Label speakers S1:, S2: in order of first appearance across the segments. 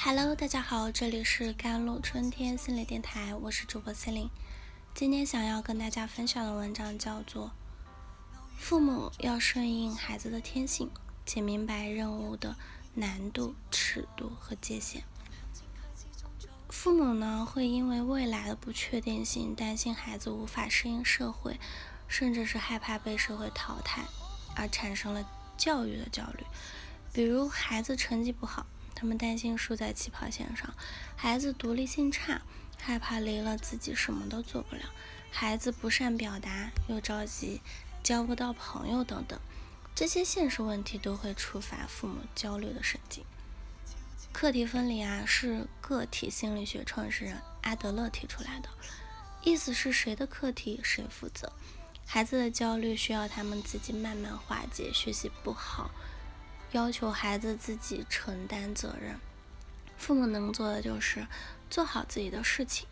S1: Hello，大家好，这里是甘露春天心理电台，我是主播 c e l i n e 今天想要跟大家分享的文章叫做《父母要顺应孩子的天性，且明白任务的难度、尺度和界限》。父母呢，会因为未来的不确定性，担心孩子无法适应社会，甚至是害怕被社会淘汰，而产生了教育的焦虑，比如孩子成绩不好。他们担心输在起跑线上，孩子独立性差，害怕离了自己什么都做不了；孩子不善表达，又着急交不到朋友等等。这些现实问题都会触发父母焦虑的神经。课题分离啊，是个体心理学创始人阿德勒提出来的，意思是谁的课题谁负责。孩子的焦虑需要他们自己慢慢化解，学习不好。要求孩子自己承担责任，父母能做的就是做好自己的事情。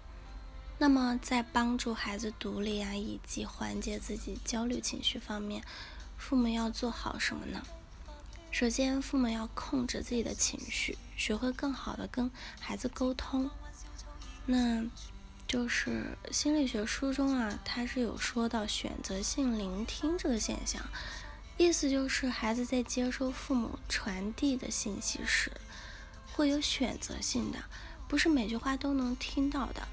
S1: 那么，在帮助孩子独立啊，以及缓解自己焦虑情绪方面，父母要做好什么呢？首先，父母要控制自己的情绪，学会更好的跟孩子沟通。那就是心理学书中啊，它是有说到选择性聆听这个现象。意思就是，孩子在接收父母传递的信息时，会有选择性的，不是每句话都能听到的。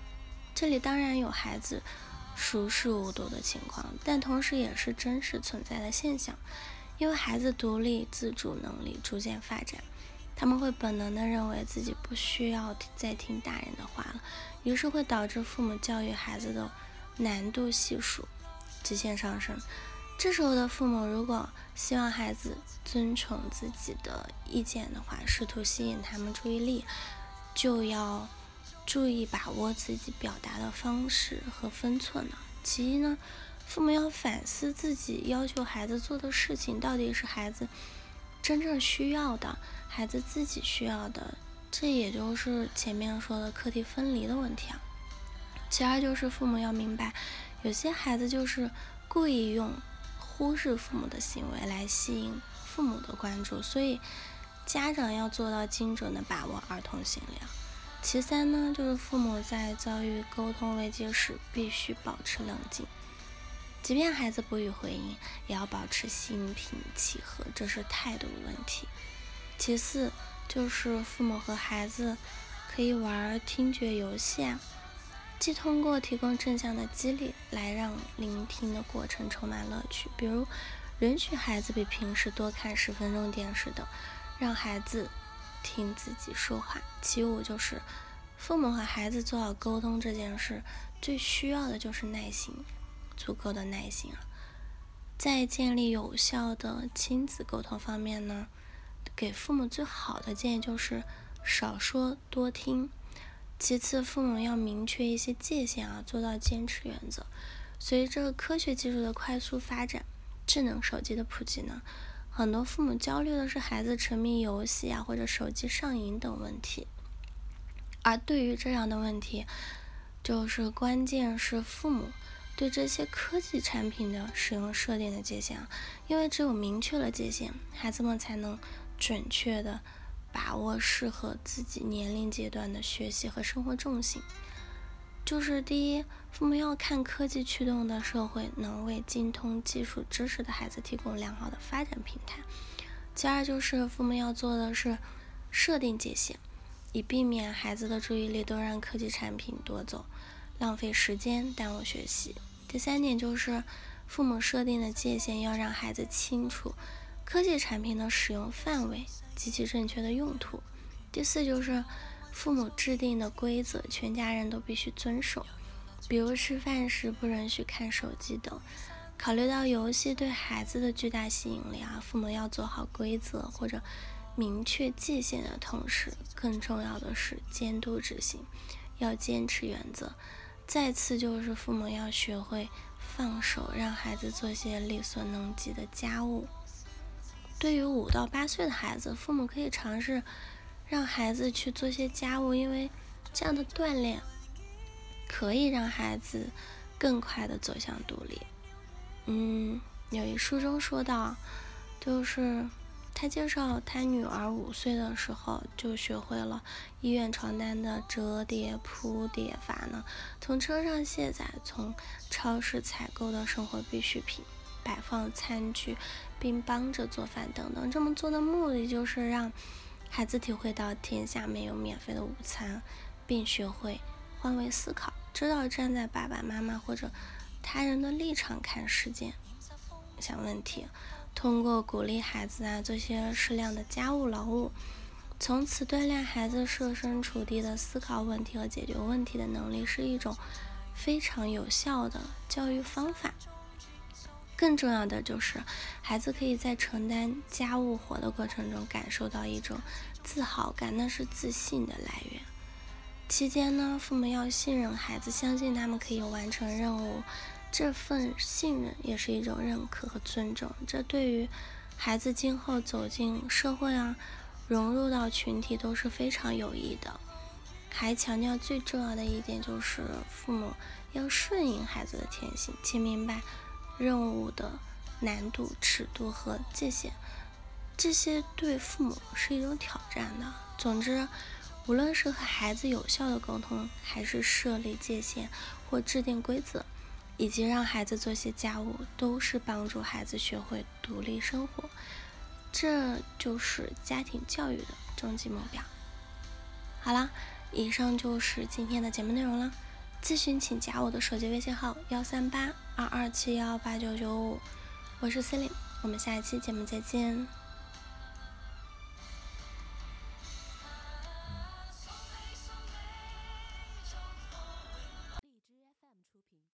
S1: 这里当然有孩子熟视无睹的情况，但同时也是真实存在的现象。因为孩子独立自主能力逐渐发展，他们会本能的认为自己不需要再听大人的话了，于是会导致父母教育孩子的难度系数直线上升。这时候的父母，如果希望孩子遵从自己的意见的话，试图吸引他们注意力，就要注意把握自己表达的方式和分寸了。其一呢，父母要反思自己要求孩子做的事情到底是孩子真正需要的，孩子自己需要的。这也就是前面说的课题分离的问题啊。其二就是父母要明白，有些孩子就是故意用。忽视父母的行为来吸引父母的关注，所以家长要做到精准的把握儿童心理。其三呢，就是父母在遭遇沟通危机时必须保持冷静，即便孩子不予回应，也要保持心平气和，这是态度问题。其次就是父母和孩子可以玩听觉游戏啊。既通过提供正向的激励来让聆听的过程充满乐趣，比如允许孩子比平时多看十分钟电视等，让孩子听自己说话。其五就是父母和孩子做好沟通这件事，最需要的就是耐心，足够的耐心啊。在建立有效的亲子沟通方面呢，给父母最好的建议就是少说多听。其次，父母要明确一些界限啊，做到坚持原则。随着科学技术的快速发展，智能手机的普及呢，很多父母焦虑的是孩子沉迷游戏啊，或者手机上瘾等问题。而对于这样的问题，就是关键是父母对这些科技产品的使用设定的界限啊，因为只有明确了界限，孩子们才能准确的。把握适合自己年龄阶段的学习和生活重心，就是第一，父母要看科技驱动的社会能为精通技术知识的孩子提供良好的发展平台；其二，就是父母要做的是设定界限，以避免孩子的注意力都让科技产品夺走，浪费时间，耽误学习；第三点就是父母设定的界限要让孩子清楚科技产品的使用范围。及其正确的用途。第四就是父母制定的规则，全家人都必须遵守。比如吃饭时不允许看手机等。考虑到游戏对孩子的巨大吸引力啊，父母要做好规则或者明确界限的同时，更重要的是监督执行，要坚持原则。再次就是父母要学会放手，让孩子做些力所能及的家务。对于五到八岁的孩子，父母可以尝试让孩子去做些家务，因为这样的锻炼可以让孩子更快的走向独立。嗯，有一书中说到，就是他介绍，他女儿五岁的时候就学会了医院床单的折叠铺叠法呢，从车上卸载，从超市采购的生活必需品，摆放餐具，并帮着做饭等等。这么做的目的就是让孩子体会到天下没有免费的午餐，并学会换位思考，知道站在爸爸妈妈或者他人的立场看世界、想问题。通过鼓励孩子啊做些适量的家务劳务，从此锻炼孩子设身处地的思考问题和解决问题的能力，是一种非常有效的教育方法。更重要的就是，孩子可以在承担家务活的过程中感受到一种自豪感，那是自信的来源。期间呢，父母要信任孩子，相信他们可以完成任务。这份信任也是一种认可和尊重，这对于孩子今后走进社会啊，融入到群体都是非常有益的。还强调最重要的一点就是，父母要顺应孩子的天性，请明白任务的难度、尺度和界限，这些对父母是一种挑战的。总之，无论是和孩子有效的沟通，还是设立界限或制定规则。以及让孩子做些家务，都是帮助孩子学会独立生活，这就是家庭教育的终极目标。好了，以上就是今天的节目内容了。咨询请加我的手机微信号：幺三八二二七幺八九九五，我是 c e l i n e 我们下一期节目再见。